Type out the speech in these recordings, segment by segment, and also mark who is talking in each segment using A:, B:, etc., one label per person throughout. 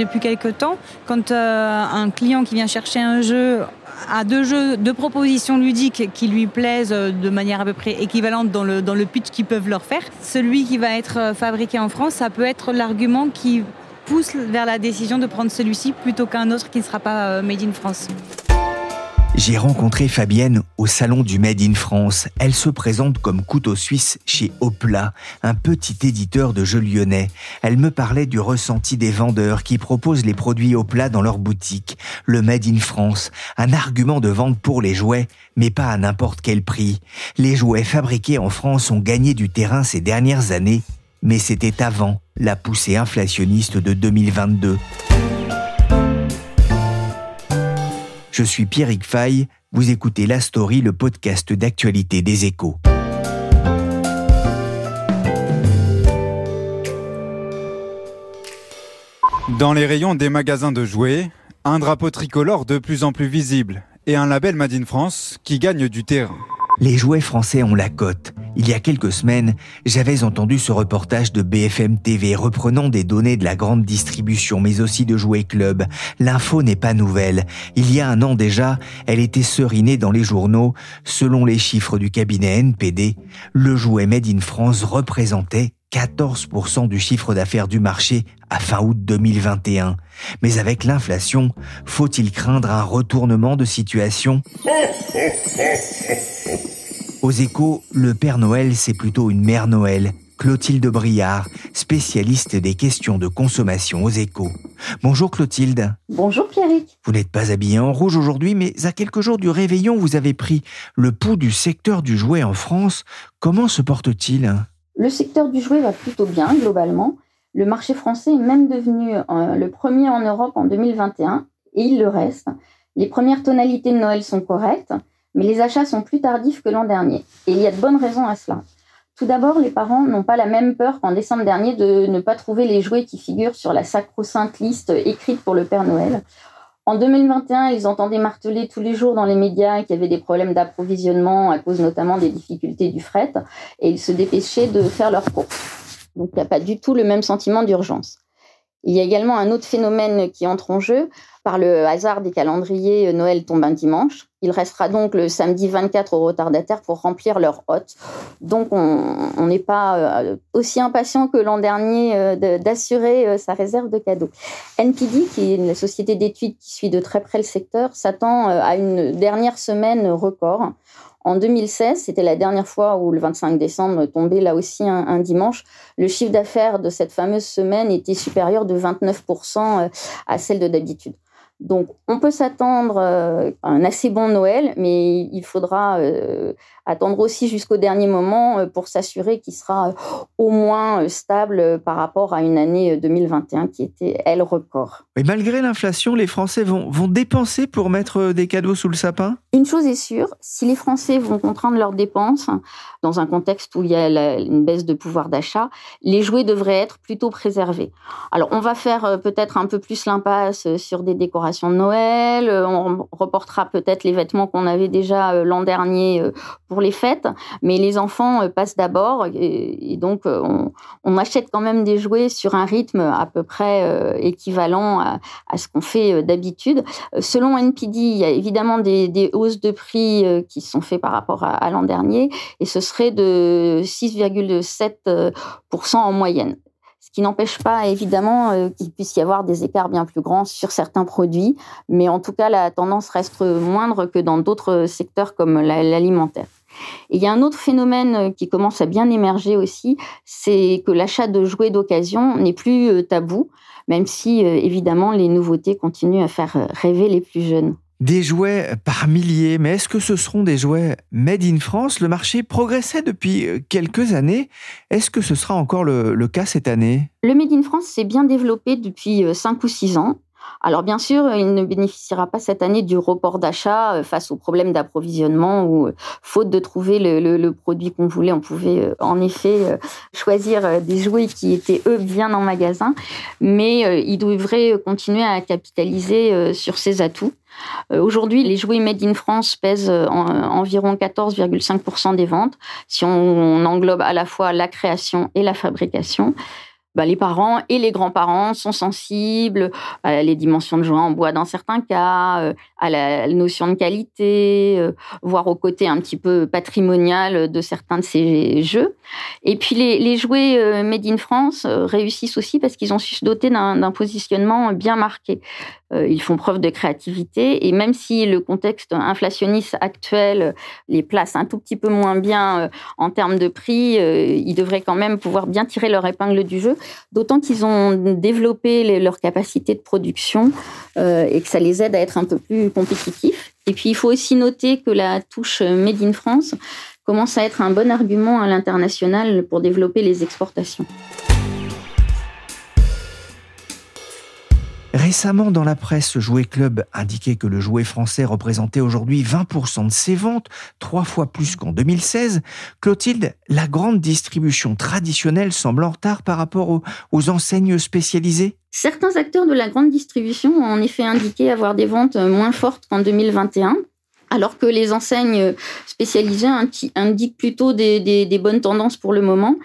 A: Depuis quelque temps, quand euh, un client qui vient chercher un jeu a deux jeux, deux propositions ludiques qui lui plaisent euh, de manière à peu près équivalente dans le, dans le pitch qu'ils peuvent leur faire, celui qui va être euh, fabriqué en France, ça peut être l'argument qui pousse vers la décision de prendre celui-ci plutôt qu'un autre qui ne sera pas made in France.
B: J'ai rencontré Fabienne au salon du Made in France. Elle se présente comme couteau suisse chez Opla, un petit éditeur de jeux lyonnais. Elle me parlait du ressenti des vendeurs qui proposent les produits Opla dans leur boutique. Le Made in France, un argument de vente pour les jouets, mais pas à n'importe quel prix. Les jouets fabriqués en France ont gagné du terrain ces dernières années, mais c'était avant la poussée inflationniste de 2022. Je suis Pierrick Fay, vous écoutez La Story, le podcast d'actualité des échos.
C: Dans les rayons des magasins de jouets, un drapeau tricolore de plus en plus visible et un label Made in France qui gagne du terrain.
B: Les jouets français ont la cote. Il y a quelques semaines, j'avais entendu ce reportage de BFM TV reprenant des données de la grande distribution, mais aussi de Jouets Club. L'info n'est pas nouvelle. Il y a un an déjà, elle était serinée dans les journaux. Selon les chiffres du cabinet NPD, le jouet Made in France représentait 14% du chiffre d'affaires du marché à fin août 2021. Mais avec l'inflation, faut-il craindre un retournement de situation? Aux échos, le Père Noël, c'est plutôt une Mère Noël. Clotilde Briard, spécialiste des questions de consommation aux échos. Bonjour Clotilde.
D: Bonjour Pierrick.
B: Vous n'êtes pas habillée en rouge aujourd'hui, mais à quelques jours du réveillon, vous avez pris le pouls du secteur du jouet en France. Comment se porte-t-il?
D: Le secteur du jouet va plutôt bien, globalement. Le marché français est même devenu euh, le premier en Europe en 2021, et il le reste. Les premières tonalités de Noël sont correctes mais les achats sont plus tardifs que l'an dernier. Et il y a de bonnes raisons à cela. Tout d'abord, les parents n'ont pas la même peur qu'en décembre dernier de ne pas trouver les jouets qui figurent sur la sacro-sainte liste écrite pour le Père Noël. En 2021, ils entendaient marteler tous les jours dans les médias qu'il y avait des problèmes d'approvisionnement à cause notamment des difficultés du fret et ils se dépêchaient de faire leurs courses. Donc il n'y a pas du tout le même sentiment d'urgence. Il y a également un autre phénomène qui entre en jeu. Par le hasard des calendriers, Noël tombe un dimanche. Il restera donc le samedi 24 aux retardataires pour remplir leur hôte. Donc on n'est pas euh, aussi impatient que l'an dernier euh, d'assurer euh, sa réserve de cadeaux. NPD, qui est une société d'études qui suit de très près le secteur, s'attend à une dernière semaine record. En 2016, c'était la dernière fois où le 25 décembre tombait là aussi un, dimanche, le chiffre d'affaires de cette fameuse semaine était supérieur de 29% à celle de d'habitude. Donc, on peut s'attendre à un assez bon Noël, mais il faudra attendre aussi jusqu'au dernier moment euh, pour s'assurer qu'il sera euh, au moins euh, stable par rapport à une année 2021 qui était, elle, record.
B: Et malgré l'inflation, les Français vont, vont dépenser pour mettre des cadeaux sous le sapin?
D: Une chose est sûre, si les Français vont contraindre leurs dépenses, dans un contexte où il y a une baisse de pouvoir d'achat, les jouets devraient être plutôt préservés. Alors, on va faire peut-être un peu plus l'impasse sur des décorations de Noël, on reportera peut-être les vêtements qu'on avait déjà l'an dernier pour les fêtes, mais les enfants euh, passent d'abord et, donc euh, on, achète quand même des jouets sur un rythme à peu près euh, équivalent à, ce qu'on fait d'habitude. Selon NPD, il y a évidemment des, hausses de prix qui sont faites par rapport à, à l'an dernier. Et ce serait de 6,7% en moyenne qui n'empêche pas évidemment qu'il puisse y avoir des écarts bien plus grands sur certains produits, mais en tout cas la tendance reste moindre que dans d'autres secteurs comme l'alimentaire. Il y a un autre phénomène euh, qui commence à bien émerger aussi, c'est que l'achat de jouets d'occasion n'est plus euh, tabou, même si euh, évidemment les nouveautés continuent à faire rêver les plus jeunes.
B: Des jouets par milliers, mais est-ce que ce seront des jouets made in France? Le marché progressait depuis euh, quelques années. Est-ce que ce sera encore le, cas cette année?
D: Le made in France s'est bien développé depuis 5 euh, ou 6 ans. Alors bien sûr, il ne bénéficiera pas cette année du report d'achat euh, face aux problèmes d'approvisionnement ou euh, faute de trouver le, produit qu'on voulait. On pouvait euh, en effet choisir des jouets qui étaient eux bien en magasin, mais il devrait continuer à capitaliser sur ses atouts. Aujourd'hui, les jouets made in France pèsent environ 14,5% des ventes, si on englobe à la fois la création et la fabrication. Bah, les parents et les grands-parents sont sensibles à les dimensions de joie en bois dans certains cas, euh, à la notion de qualité, euh, voire au côté un petit peu patrimonial de certains de ces jeux. Et puis les, jouets euh, made in France réussissent aussi parce qu'ils ont su se doter d'un positionnement bien marqué. Ils font preuve de créativité et même si le contexte inflationniste actuel les place un tout petit peu moins bien en termes de prix, ils devraient quand même pouvoir bien tirer leur épingle du jeu d'autant qu'ils ont développé leur capacité de production euh, et que ça les aide à être un peu plus compétitifs. Et puis il faut aussi noter que la touche Made in France commence à être un bon argument à l'international pour développer les exportations.
B: Récemment, dans la presse, Jouet Club indiquait que le jouet français représentait aujourd'hui 20% de ses ventes, trois fois plus qu'en 2016. Clotilde, la grande distribution traditionnelle semble en retard par rapport aux, enseignes spécialisées
D: Certains acteurs de la grande distribution ont en effet indiqué avoir des ventes moins fortes qu'en 2021 alors que les enseignes spécialisées indiquent plutôt des bonnes tendances pour le moment.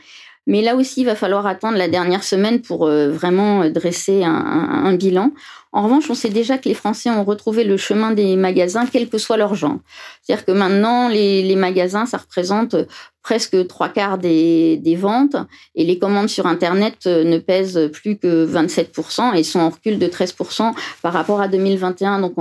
D: Mais là aussi, il va falloir attendre la dernière semaine pour euh, vraiment dresser un, bilan. En revanche, on sait déjà que les Français ont retrouvé le chemin des magasins, quel que soit leur genre. C'est-à-dire que maintenant, les, magasins, ça représente presque trois quarts des, ventes et les commandes sur Internet euh, ne pèsent plus que 27% et sont en recul de 13% par rapport à 2021. Donc,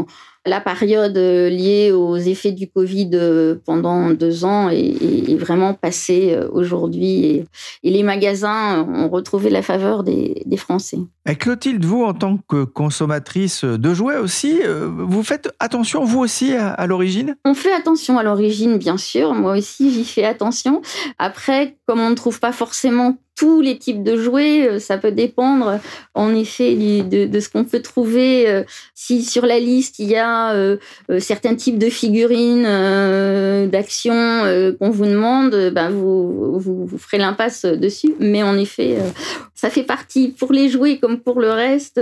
D: la période euh, liée aux effets du Covid euh, pendant deux ans est, vraiment passée euh, aujourd'hui et, les magasins ont retrouvé la faveur des, Français.
B: Et Clotilde, vous, en tant que consommatrice de jouets aussi, vous faites attention, vous aussi, à l'origine?
D: On fait attention à l'origine, bien sûr. Moi aussi, j'y fais attention. Après, comme on ne trouve pas forcément tous les types de jouets. Euh, ça peut dépendre en effet de, ce qu'on peut trouver. Euh, si sur la liste il y a euh, certains types de figurines d'action qu'on vous demande, ben vous, vous, ferez l'impasse dessus. Mais en effet, ça fait partie pour les jouets comme pour le reste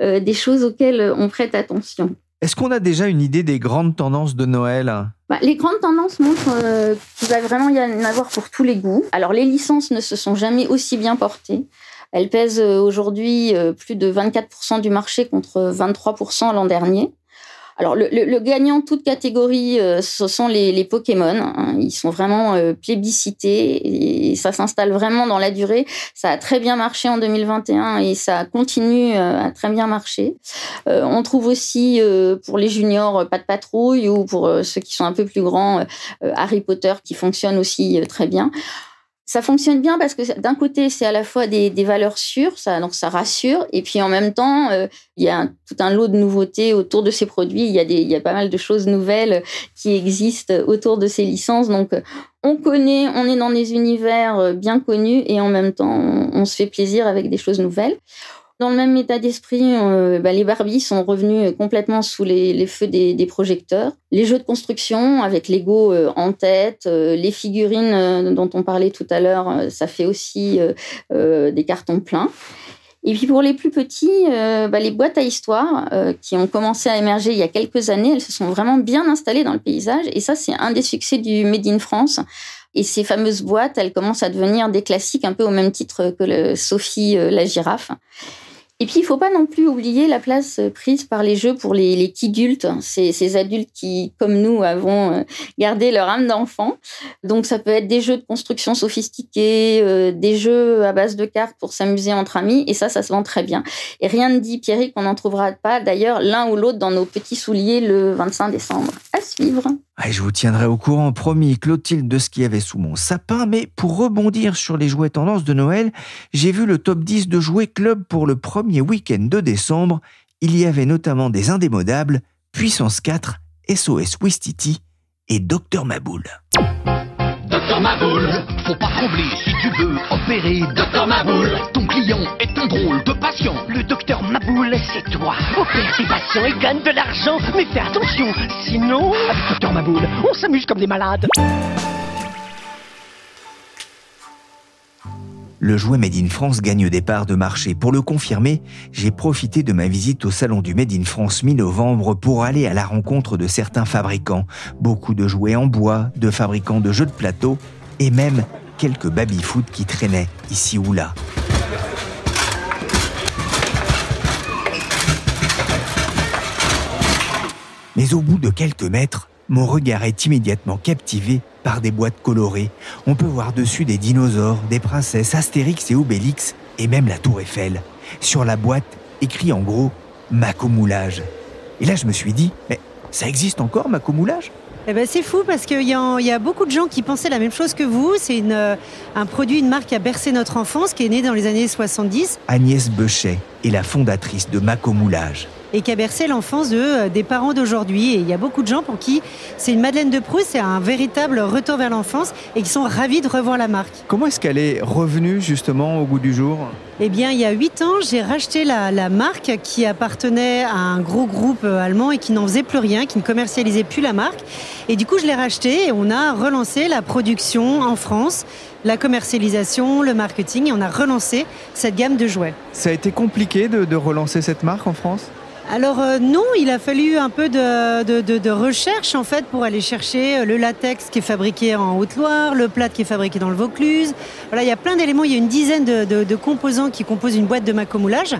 D: des choses auxquelles on prête attention.
B: Est-ce qu'on a déjà une idée des grandes tendances de Noël?
D: Bah, Les grandes tendances montrent euh, qu'il va vraiment y en avoir pour tous les goûts. Alors les licences ne se sont jamais aussi bien portées. Elles pèsent euh, aujourd'hui euh, plus de 24% du marché contre 23% l'an dernier. Alors, le, le, le, gagnant toute catégorie, euh, ce sont les, Pokémon. Hein. Ils sont vraiment euh, plébiscités et ça s'installe vraiment dans la durée. Ça a très bien marché en 2021 et ça continue euh, à très bien marcher. on trouve aussi pour les juniors pas de patrouille ou pour ceux qui sont un peu plus grands Harry Potter qui fonctionne aussi très bien ça fonctionne bien parce que d'un côté, c'est à la fois des, valeurs sûres, ça, donc ça rassure, et puis en même temps, euh, il y a tout un lot de nouveautés autour de ces produits. Il y, a des, pas mal de choses nouvelles qui existent autour de ces licences. Donc, on connaît, on est dans des univers euh, bien connus, et en même temps, on se fait plaisir avec des choses nouvelles. Dans le même état d'esprit, euh, bah, les Barbies sont revenus complètement sous les, feux des, projecteurs. Les jeux de construction avec Lego euh, en tête, euh, les figurines dont on parlait tout à l'heure, ça fait aussi des cartons pleins. Et puis pour les plus petits, bah, les boîtes à histoire qui ont commencé à émerger il y a quelques années, elles se sont vraiment bien installées dans le paysage. Et ça, c'est un des succès du Made in France. Et ces fameuses boîtes, elles commencent à devenir des classiques un peu au même titre que Sophie la girafe. Et puis, il faut pas non plus oublier la place euh, prise par les jeux pour les, les adultes, ces, ces adultes qui, comme nous, avons euh, gardé leur âme d'enfant. Donc, ça peut être des jeux de construction sophistiqués, euh, des jeux à base de cartes pour s'amuser entre amis, et ça, ça se vend très bien. Et rien ne dit, Pierre, qu'on n'en trouvera pas, d'ailleurs, l'un ou l'autre dans nos petits souliers le 25 décembre. À suivre.
B: Je vous tiendrai au courant, promis, Clotilde, de ce qu'il y avait sous mon sapin. Mais pour rebondir sur les jouets tendances de Noël, j'ai vu le top 10 de jouets club pour le premier week-end de décembre. Il y avait notamment des indémodables, Puissance 4, SOS Wistiti et Docteur Maboul.
E: Docteur Maboul, faut pas trembler si tu veux opérer. Docteur Maboul, ton client est un drôle de patient.
F: Le docteur Maboul, c'est toi. Opère tes patients et gagne de l'argent. Mais fais attention, sinon...
E: Avec Docteur Maboul, on s'amuse comme des malades.
B: Le jouet Made in France gagne des parts de marché. Pour le confirmer, j'ai profité de ma visite au salon du Made in France mi-novembre pour aller à la rencontre de certains fabricants. Beaucoup de jouets en bois, de fabricants de jeux de plateau et même quelques baby-foot qui traînaient ici ou là. Mais au bout de quelques mètres, mon regard est immédiatement captivé par des boîtes colorées. On peut voir dessus des dinosaures, des princesses, Astérix et Obélix, et même la tour Eiffel. Sur la boîte, écrit en gros Macomoulage. Et là, je me suis dit, mais ça existe encore, Macomoulage?
G: Eh ben c'est fou parce qu'il y, a beaucoup de gens qui pensaient la même chose que vous. C'est euh, un produit, une marque qui a bercé notre enfance, qui est née dans les années 70.
B: Agnès Bechet est la fondatrice de Macomoulage
G: et qui a bercé l'enfance de, euh, des parents d'aujourd'hui. Et il y a beaucoup de gens pour qui c'est une Madeleine de Proust, c'est un véritable retour vers l'enfance et qui sont ravis de revoir la marque.
C: Comment est-ce qu'elle est revenue justement au goût du jour?
G: Eh bien, il y a huit ans, j'ai racheté la, la, marque qui appartenait à un gros groupe euh, allemand et qui n'en faisait plus rien, qui ne commercialisait plus la marque. Et du coup, je l'ai racheté et on a relancé la production en France, la commercialisation, le marketing et on a relancé cette gamme de jouets.
C: Ça a été compliqué de, de relancer cette marque en France?
G: Alors euh, non, il a fallu un peu de, recherche en fait pour aller chercher euh, le latex qui est fabriqué en Haute-Loire, le plâtre qui est fabriqué dans le Vaucluse. Voilà, il y a plein d'éléments, il y a une dizaine de, composants qui composent une boîte de macomoulage.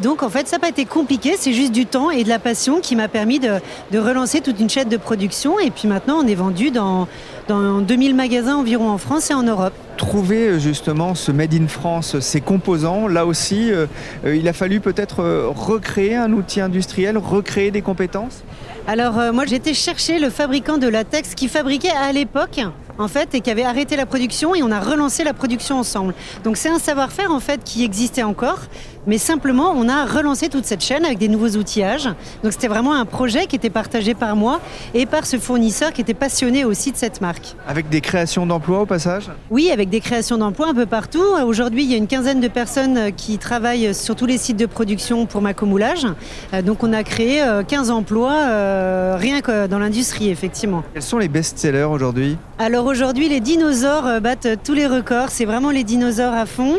G: Donc en fait, ça n'a pas été compliqué, c'est juste du temps et de la passion qui m'a permis de, relancer toute une chaîne de production. Et puis maintenant, on est vendu dans, dans 2000 magasins environ en France et en Europe.
C: Trouver euh, justement ce Made in France, ces composants, là aussi, euh, euh, il a fallu peut-être recréer un outil industriel, recréer des compétences?
G: Alors moi été chercher le fabricant de latex qui fabriquait à l'époque en fait, et qui avait arrêté la production et on a relancé la production ensemble. Donc c'est un savoir-faire en fait qui existait encore, mais simplement on a relancé toute cette chaîne avec des nouveaux outillages. Donc c'était vraiment un projet qui était partagé par moi et par ce fournisseur qui était passionné aussi de cette marque.
C: Avec des créations d'emplois au passage?
G: Oui, avec des créations d'emplois un peu partout. Aujourd'hui, il y a une quinzaine de personnes qui travaillent sur tous les sites de production pour Macomoulage. Euh, donc on a créé 15 euh, emplois euh, rien que dans l'industrie, effectivement.
C: Quels sont les best-sellers aujourd'hui?
G: Alors aujourd'hui, les dinosaures battent tous les records. C'est vraiment les dinosaures à fond,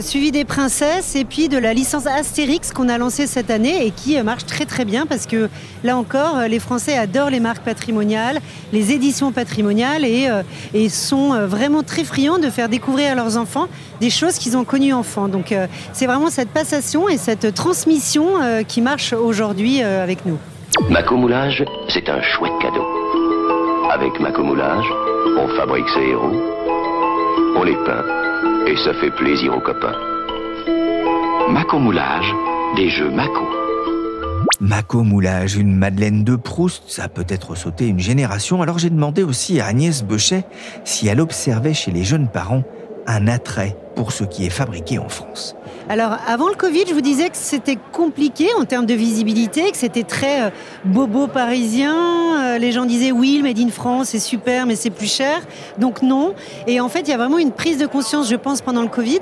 G: suivi des princesses et puis de la licence Astérix qu'on a lancée cette année et qui marche très très bien parce que là encore, les Français adorent les marques patrimoniales, les éditions patrimoniales et, et sont vraiment très friands de faire découvrir à leurs enfants des choses qu'ils ont connues enfants. Donc c'est vraiment cette passation et cette transmission qui marche aujourd'hui avec nous.
H: Macomoulage, c'est un chouette cadeau. Avec Macomoulage, on fabrique ses héros, on les peint, et ça fait plaisir aux copains. Macomoulage, des jeux Maco.
B: Maco Moulage, une Madeleine de Proust, ça a peut-être sauté une génération, alors j'ai demandé aussi à Agnès Bechet si elle observait chez les jeunes parents un attrait pour ce qui est fabriqué en France.
G: Alors, avant le Covid, je vous disais que c'était compliqué en termes de visibilité, que c'était très euh, bobo parisien. Euh, les gens disaient oui, Made in France, c'est super, mais c'est plus cher. Donc non. Et en fait, il y a vraiment une prise de conscience, je pense, pendant le Covid.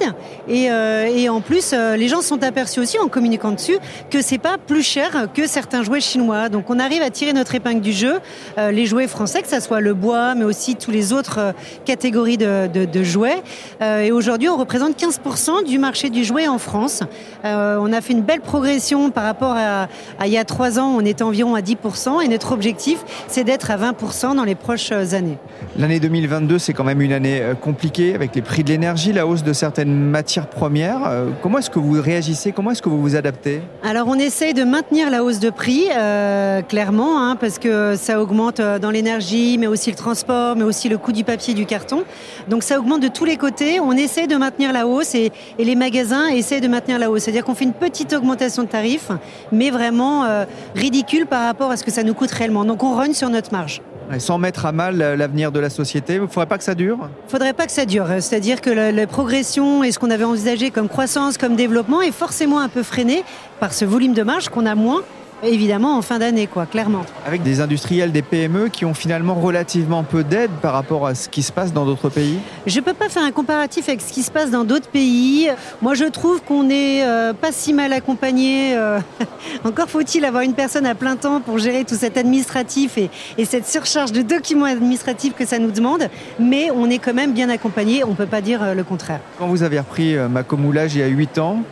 G: Et, euh, en plus, les gens sont aperçus aussi, en communiquant dessus, que c'est pas plus cher que certains jouets chinois. Donc on arrive à tirer notre épingle du jeu. les jouets français, que ce soit le bois, mais aussi tous les autres catégories de, de jouets. et aujourd'hui, représente 15% du marché du jouet en France. Euh, on a fait une belle progression par rapport à, il y a trois ans, on était environ à 10%, et notre objectif, c'est d'être à 20% dans les prochaines années.
C: L'année 2022, c'est quand même une année euh, compliquée avec les prix de l'énergie, la hausse de certaines matières premières. Euh, comment est-ce que vous réagissez? Comment est-ce que vous vous adaptez?
G: Alors, on essaye de maintenir la hausse de prix, clairement, hein, parce que ça augmente dans l'énergie, mais aussi le transport, mais aussi le coût du papier, du carton. Donc, ça augmente de tous les côtés. On essaie de maintenir la hausse et, et les magasins essaie de maintenir la hausse. C'est-à-dire qu'on fait une petite augmentation de tarifs, mais vraiment euh, ridicule par rapport à ce que ça nous coûte réellement. Donc on rogne sur notre marge.
C: sans mettre à mal l'avenir de la société, il ne faudrait pas que ça dure? Il
G: ne faudrait pas que ça dure. C'est-à-dire que la, progression et ce qu'on avait envisagé comme croissance, comme développement est forcément un peu freiné par ce volume de marge qu'on a moins évidemment en fin d'année, quoi, clairement.
C: Avec des industriels, des PME qui ont finalement relativement peu d'aide par rapport à ce qui se passe dans d'autres pays
G: Je ne peux pas faire un comparatif avec ce qui se passe dans d'autres pays. Moi, je trouve qu'on n'est euh, pas si mal accompagné. euh, encore faut-il avoir une personne à plein temps pour gérer tout cet administratif et, et cette surcharge de documents administratifs que ça nous demande. Mais on est quand même bien accompagné, on ne peut pas dire euh, le contraire.
C: Quand vous avez repris Macomoulage il y a 8 ans,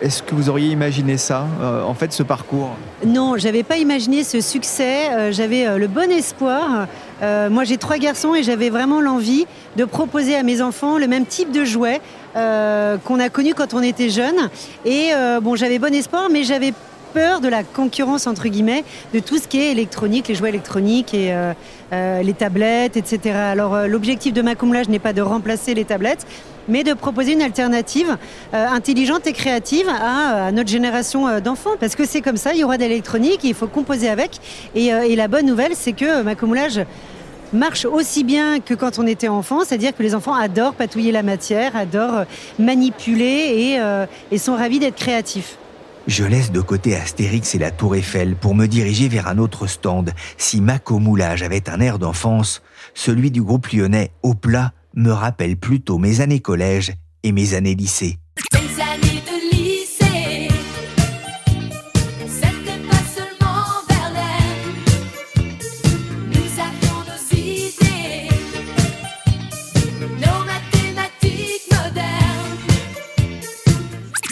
C: est-ce que vous auriez imaginé ça, euh, en fait, ce parcours
G: Non, j'avais pas imaginé ce succès. Euh, j'avais euh, le bon espoir. Moi, j'ai trois garçons et j'avais vraiment l'envie de proposer à mes enfants le même type de jouet qu'on a connu quand on était jeune. Et bon, j'avais bon espoir, mais j'avais peur de la concurrence entre guillemets de tout ce qui est électronique, les jouets électroniques et les tablettes, etc. Alors l'objectif de Macumlage n'est pas de remplacer les tablettes, mais de proposer une alternative euh, intelligente et créative à, à notre génération euh, d'enfants. Parce que c'est comme ça, il y aura de l'électronique, il faut composer avec. Et, euh, la bonne nouvelle, c'est que Macumlage marche aussi bien que quand on était enfant, c'est-à-dire que les enfants adorent patouiller la matière, adorent euh, manipuler et, euh, et sont ravis d'être créatifs.
B: Je laisse de côté Astérix et la Tour Eiffel pour me diriger vers un autre stand. Si Mako Moulage avait un air d'enfance, celui du groupe lyonnais Au plat me rappelle plutôt mes années collège et mes années lycée.
I: Mes années de lycée, c'était pas seulement Verlaine. Nous avions nos idées, nos mathématiques modernes.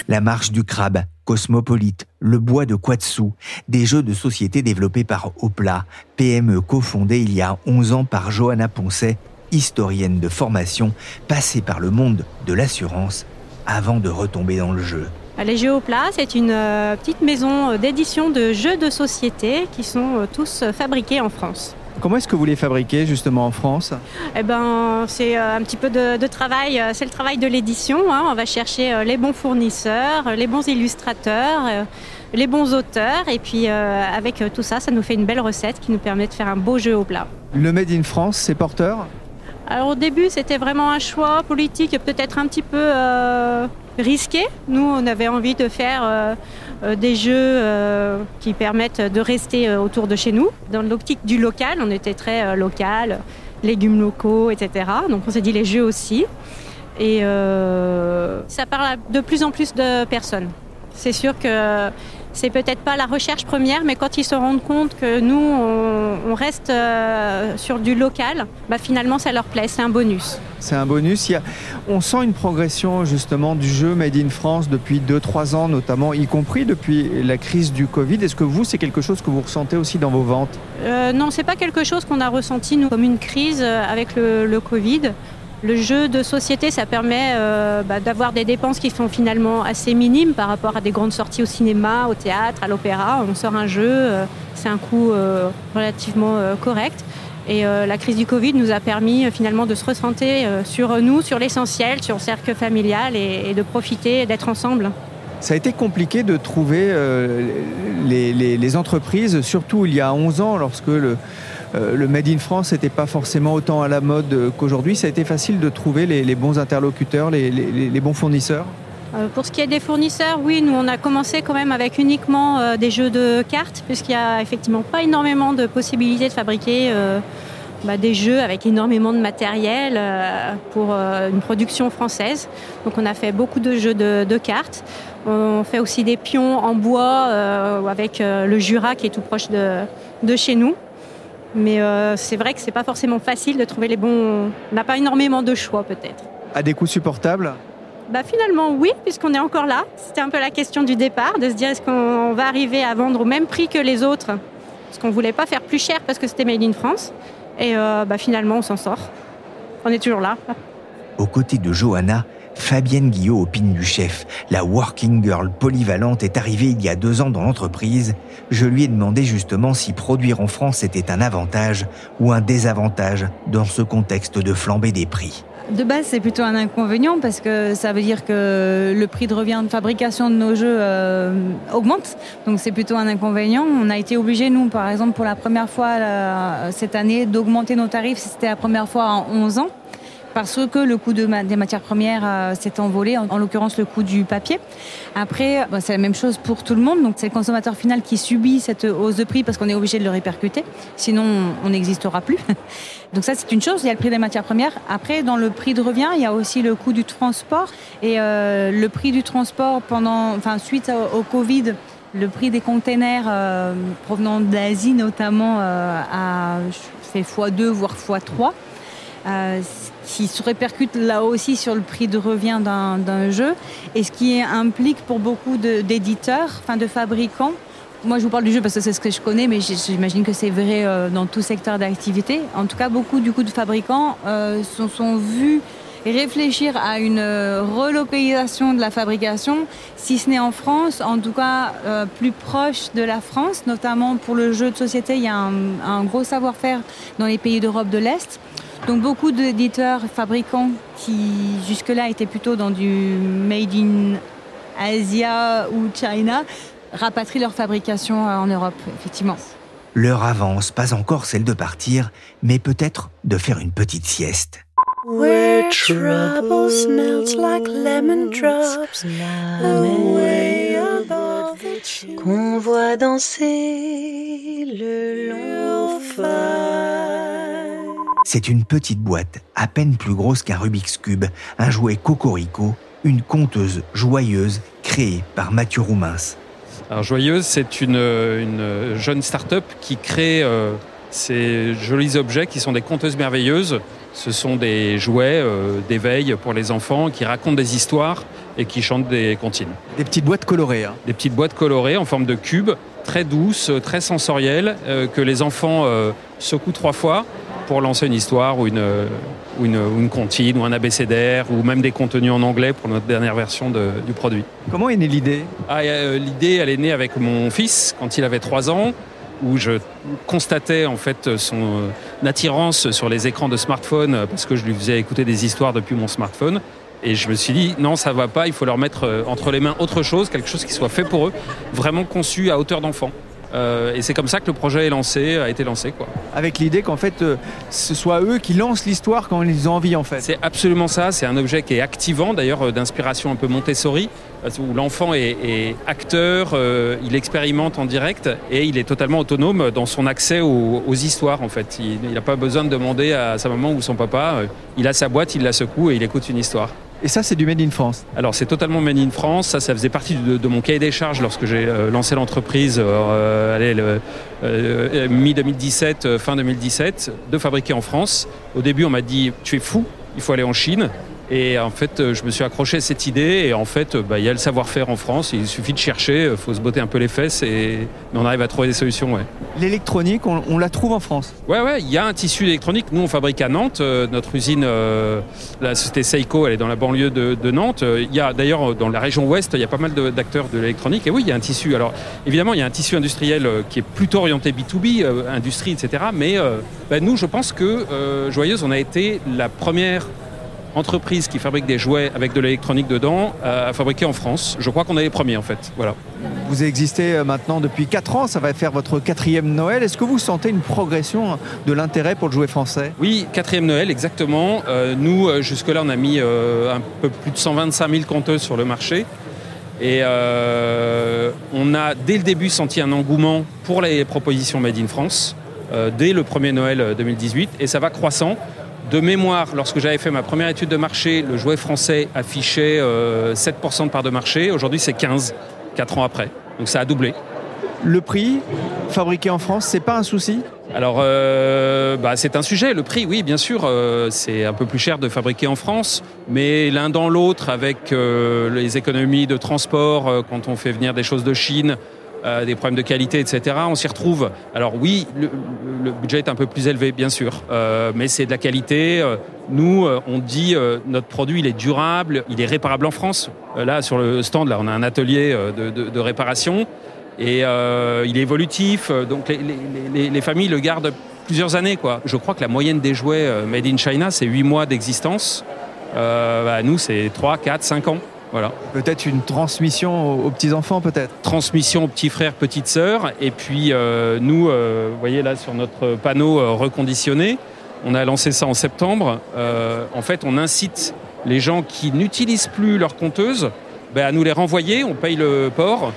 B: La marche du crabe, Cosmopolite, le bois de Quatsu, des jeux de société développés par Opla, PME cofondée il y a 11 ans par Johanna Poncet, historienne de formation, passée par le monde de l'assurance avant de retomber dans le jeu.
J: Les Jeux au plat, c'est une euh, petite maison euh, d'édition de jeux de société qui sont euh, tous fabriqués en France.
C: Comment est-ce que vous les fabriquez justement en France?
J: Eh ben, c'est un petit peu de, de travail, c'est le travail de l'édition. hein. On va chercher les bons fournisseurs, les bons illustrateurs, les bons auteurs, et puis euh, avec tout ça, ça nous fait une belle recette qui nous permet de faire un beau jeu au plat.
C: Le Made in France, c'est porteur?
J: Alors au début, c'était vraiment un choix politique peut-être un petit peu euh, risqué. Nous, on avait envie de faire euh, euh, des jeux qui permettent de rester autour de chez nous. Dans l'optique du local, on était très local, légumes locaux, etc. Donc on s'est dit les jeux aussi. Et ça parle à de plus en plus de personnes. C'est sûr que c'est peut-être pas la recherche première, mais quand ils se rendent compte que nous, on, on reste euh, sur du local, bah finalement, ça leur plaît, c'est un bonus.
C: C'est un bonus. Il y a- on sent une progression justement du jeu Made in France depuis 2-3 ans notamment, y compris depuis la crise du Covid. Est-ce que vous, c'est quelque chose que vous ressentez aussi dans vos ventes?
J: Euh, non, c'est pas quelque chose qu'on a ressenti nous comme une crise euh, avec le, le Covid. Le jeu de société, ça permet euh, bah, d'avoir des dépenses qui sont finalement assez minimes par rapport à des grandes sorties au cinéma, au théâtre, à l'opéra. On sort un jeu, euh, c'est un coût euh, relativement correct. Et la crise du Covid nous a permis finalement de se recentrer sur nous, sur l'essentiel, sur le cercle familial et, de profiter, d'être ensemble.
C: Ça a été compliqué de trouver les entreprises, surtout il y a 11 ans, lorsque le, euh, le Made in France n'était pas forcément autant à la mode euh, qu'aujourd'hui. Ça a été facile de trouver les, bons interlocuteurs, les, bons fournisseurs.
J: Euh, Pour ce qui est des fournisseurs, oui, nous on a commencé quand même avec uniquement des jeux de cartes, puisqu'il n'y a effectivement pas énormément de possibilités de fabriquer bah, des jeux avec énormément de matériel pour une production française. Donc on a fait beaucoup de jeux de, cartes. On fait aussi des pions en bois avec le Jura qui est tout proche de chez nous. Mais euh, c'est vrai que c'est pas forcément facile de trouver les bons. On n'a pas énormément de choix peut-être.
C: À des coûts supportables
J: Bah finalement oui, puisqu'on est encore là. C'était un peu la question du départ, de se dire est-ce qu'on va arriver à vendre au même prix que les autres? Parce qu'on voulait pas faire plus cher parce que c'était Made in France. Et euh, bah, finalement on s'en sort. On est toujours là.
B: Aux côtés de Johanna, Fabienne Guillot opine du chef. La working girl polyvalente est arrivée il y a deux ans dans l'entreprise. Je lui ai demandé justement si produire en France était un avantage ou un désavantage dans ce contexte de flambée des prix.
A: De base, c'est plutôt un inconvénient parce que ça veut dire que le prix de revient de fabrication de nos jeux euh, augmente. Donc c'est plutôt un inconvénient. On a été obligé, nous, par exemple, pour la première fois euh, cette année, d'augmenter nos tarifs. C'était la première fois en 11 ans. Parce que le coût des matières premières euh, s'est envolé, en, en l'occurrence le coût du papier. Après, bah, c'est la même chose pour tout le monde, donc c'est le consommateur final qui subit cette hausse de prix parce qu'on est obligé de le répercuter, sinon on n'existera plus. Donc ça, c'est une chose, il y a le prix des matières premières. Après, dans le prix de revient, il y a aussi le coût du transport. Et euh, le prix du transport, pendant, enfin, suite au, Covid, le prix des containers euh, provenant d'Asie notamment euh, a fait x2, voire x3. Euh, ce qui se répercute là aussi sur le prix de revient d'un jeu et ce qui implique pour beaucoup d'éditeurs, enfin de fabricants. Moi, je vous parle du jeu parce que c'est ce que je connais, mais j'imagine que c'est vrai euh, dans tout secteur d'activité. En tout cas, beaucoup du coup de fabricants euh, se sont vus réfléchir à une euh, relocalisation de la fabrication, si ce n'est en France, en tout cas plus proche de la France, notamment pour le jeu de société, il y a un gros savoir-faire dans les pays d'Europe de l'Est. Donc beaucoup d'éditeurs, fabricants qui jusque-là étaient plutôt dans du made in Asia ou China, rapatrient leur fabrication euh, en Europe, effectivement.
B: L'heure avance, pas encore celle de partir, mais peut-être de faire une petite sieste.
I: Where trouble smells like lemon drops away above the chimney. Qu'on voit danser le long feu.
B: C'est une petite boîte, à peine plus grosse qu'un Rubik's Cube, un jouet cocorico, une conteuse joyeuse créée par Mathieu Roumins.
K: Alors Joyeuse, c'est une, une jeune start-up qui crée euh, ces jolis objets qui sont des conteuses merveilleuses. Ce sont des jouets euh, d'éveil pour les enfants qui racontent des histoires et qui chantent des comptines.
C: Des petites boîtes colorées. hein.
K: Des petites boîtes colorées en forme de cube, très douces, euh, très sensorielles, euh, que les enfants euh, secouent trois fois pour lancer une histoire ou une, euh, ou une, ou une comptine ou un abécédaire ou même des contenus en anglais pour notre dernière version de- du produit.
C: Comment est née l'idée?
K: Ah, euh, L'idée, elle est née avec mon fils quand il avait 3 ans, où je constatais en fait son euh, attirance sur les écrans de smartphone euh, parce que je lui faisais écouter des histoires depuis mon smartphone. Et je me suis dit, non, ça va pas, il faut leur mettre euh, entre les mains autre chose, quelque chose qui soit fait pour eux, vraiment conçu à hauteur d'enfant. Euh, et c'est comme ça que le projet est lancé, a été lancé. Quoi.
C: Avec l'idée qu'en fait, euh, ce soit eux qui lancent l'histoire quand ils ont envie en fait.
K: C'est absolument ça. C'est un objet qui est activant, d'ailleurs euh, d'inspiration un peu Montessori, où l'enfant est, est acteur, il expérimente en direct et il est totalement autonome dans son accès aux, aux histoires. En fait, il n'a pas besoin de demander à sa maman ou son papa. Il a sa boîte, il la secoue et il écoute une histoire.
C: Et ça, c'est du Made in France.
K: Alors c'est totalement made in France. Ça, ça faisait partie de, mon cahier des charges lorsque j'ai euh, lancé l'entreprise, euh, euh, mi 2017, fin 2017, de fabriquer en France. Au début, on m'a dit tu es fou, il faut aller en Chine. Et en fait, euh, je me suis accroché à cette idée. Et en fait, euh, bah, il y a le savoir-faire en France. Il suffit de chercher. Il faut se botter un peu les fesses et on arrive à trouver des solutions. Ouais.
C: L'électronique, on, on la trouve en France.
K: Ouais, ouais, il y a un tissu électronique. Nous, on fabrique à Nantes. Euh, notre usine, euh, la société Seiko, elle est dans la banlieue de, de Nantes. Euh, Il y a d'ailleurs euh, dans la région ouest, il y a pas mal d'acteurs de, l'électronique. Et oui, il y a un tissu. Alors, évidemment, il y a un tissu industriel euh, qui est plutôt orienté B2B, euh, industrie, etc. Mais euh, bah, nous, je pense que euh, Joyeuse, on a été la première entreprise qui fabrique des jouets avec de l'électronique dedans euh, à fabriquer en France. Je crois qu'on est les premiers, en fait. Voilà.
C: Vous existez euh, maintenant depuis 4 ans, ça va faire votre quatrième Noël. Est-ce que vous sentez une progression de l'intérêt pour le jouet français?
K: Oui, quatrième Noël, exactement. Euh, nous, euh, jusque-là, on a mis euh, un peu plus de 125 000 compteuses sur le marché. Et euh, on a dès le début senti un engouement pour les propositions Made in France, euh, dès le 1er Noël euh, 2018, et ça va croissant. De mémoire, lorsque j'avais fait ma première étude de marché, le jouet français affichait euh, 7% de part de marché. Aujourd'hui, c'est 15, 4 ans après. Donc ça a doublé.
C: Le prix, fabriqué en France, c'est pas un souci?
K: Alors, euh, bah, c'est un sujet. Le prix, oui, bien sûr, euh, c'est un peu plus cher de fabriquer en France, mais l'un dans l'autre, avec euh, les économies de transport, euh, quand on fait venir des choses de Chine, euh, des problèmes de qualité, etc., on s'y retrouve. Alors oui, le, budget est un peu plus élevé, bien sûr, euh, mais c'est de la qualité. Euh, Nous, on dit notre produit, il est durable, il est réparable en France. Là, sur le stand, là, on a un atelier de, réparation. Et il est évolutif, donc les, les- les- les familles le gardent plusieurs années. Je crois que la moyenne des jouets made in China, c'est 8 mois d'existence. Euh, bah, nous, c'est 3, 4, 5 ans. Voilà.
C: Peut-être une transmission aux, petits-enfants, peut-être
K: Transmission aux petits frères, petites sœurs. Et puis, euh, nous, euh, vous voyez là sur notre panneau euh, reconditionné, On a lancé ça en septembre. En fait, on incite les gens qui n'utilisent plus leur compteuse ben, à nous les renvoyer. On paye le port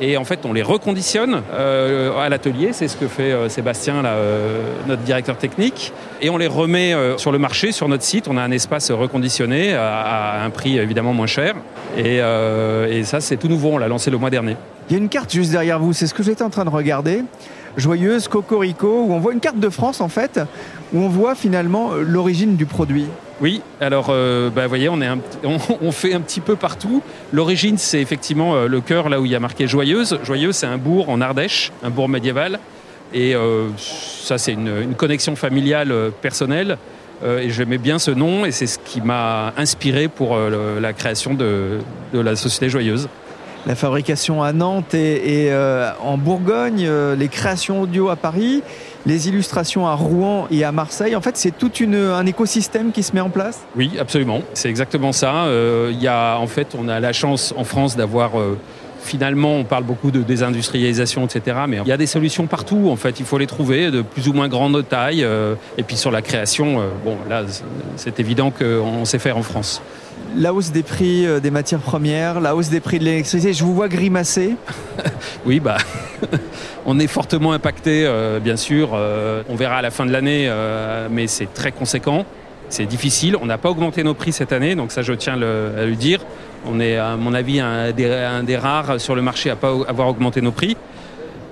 K: et en fait on les reconditionne euh, à l'atelier, c'est ce que fait euh, Sébastien, euh, notre directeur technique, et on les remet sur le marché, sur notre site. On a un espace reconditionné à, un prix évidemment moins cher, et, et ça c'est tout nouveau, on l'a lancé le mois dernier.
C: Il y a une carte juste derrière vous, c'est ce que j'étais en train de regarder. Joyeuse, Cocorico, où on voit une carte de France en fait, où on voit finalement l'origine du produit.
K: Oui, alors euh, bah, vous voyez, on, fait un petit peu partout. L'origine, c'est effectivement euh, le cœur, là où il y a marqué Joyeuse. Joyeuse, c'est un bourg en Ardèche, un bourg médiéval. Et euh, ça, c'est une, connexion familiale personnelle. et j'aimais bien ce nom, et c'est ce qui m'a inspiré pour la création de, la Société Joyeuse
C: la fabrication à Nantes et, en Bourgogne, les créations audio à Paris les illustrations à Rouen et à Marseille. En fait, c'est tout un écosystème qui se met en place?
K: Oui, absolument. C'est exactement ça. Euh, il y a, en fait, on a la chance en France d'avoir... Euh, finalement, on parle beaucoup de désindustrialisation, etc. Mais il y a des solutions partout. En fait, il faut les trouver de plus ou moins grande taille. Euh, et puis sur la création, bon, là, c'est évident qu'on sait faire en France
C: la hausse des prix des matières premières, la hausse des prix de l'électricité. Je vous vois grimacer.
K: oui, bah, on est fortement impacté, euh, bien sûr. Euh, on verra à la fin de l'année, euh, mais c'est très conséquent. C'est difficile. On n'a pas augmenté nos prix cette année, donc ça, je tiens à le dire. On est, à mon avis, un des, rares sur le marché à pas avoir augmenté nos prix.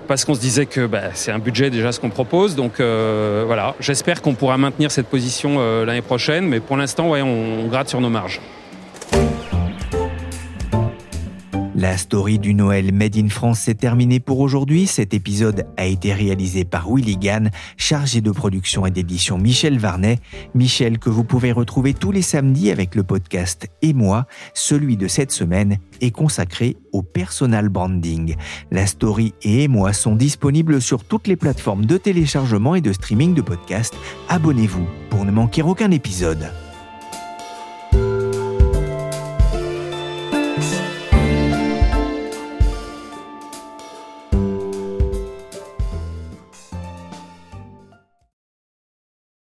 K: Parce qu'on se disait que bah, c'est un budget déjà ce qu'on propose. Donc voilà, j'espère qu'on pourra maintenir cette position l'année prochaine. Mais pour l'instant, on, on gratte sur nos marges.
B: La story du Noël Made in France s'est terminée pour aujourd'hui. Cet épisode a été réalisé par Willy Gann, chargé de production et d'édition Michel Varnet. Michel que vous pouvez retrouver tous les samedis avec le podcast Et moi, celui de cette semaine est consacré au personal branding. La story et moi sont disponibles sur toutes les plateformes de téléchargement et de streaming de podcasts. Abonnez-vous pour ne manquer aucun épisode.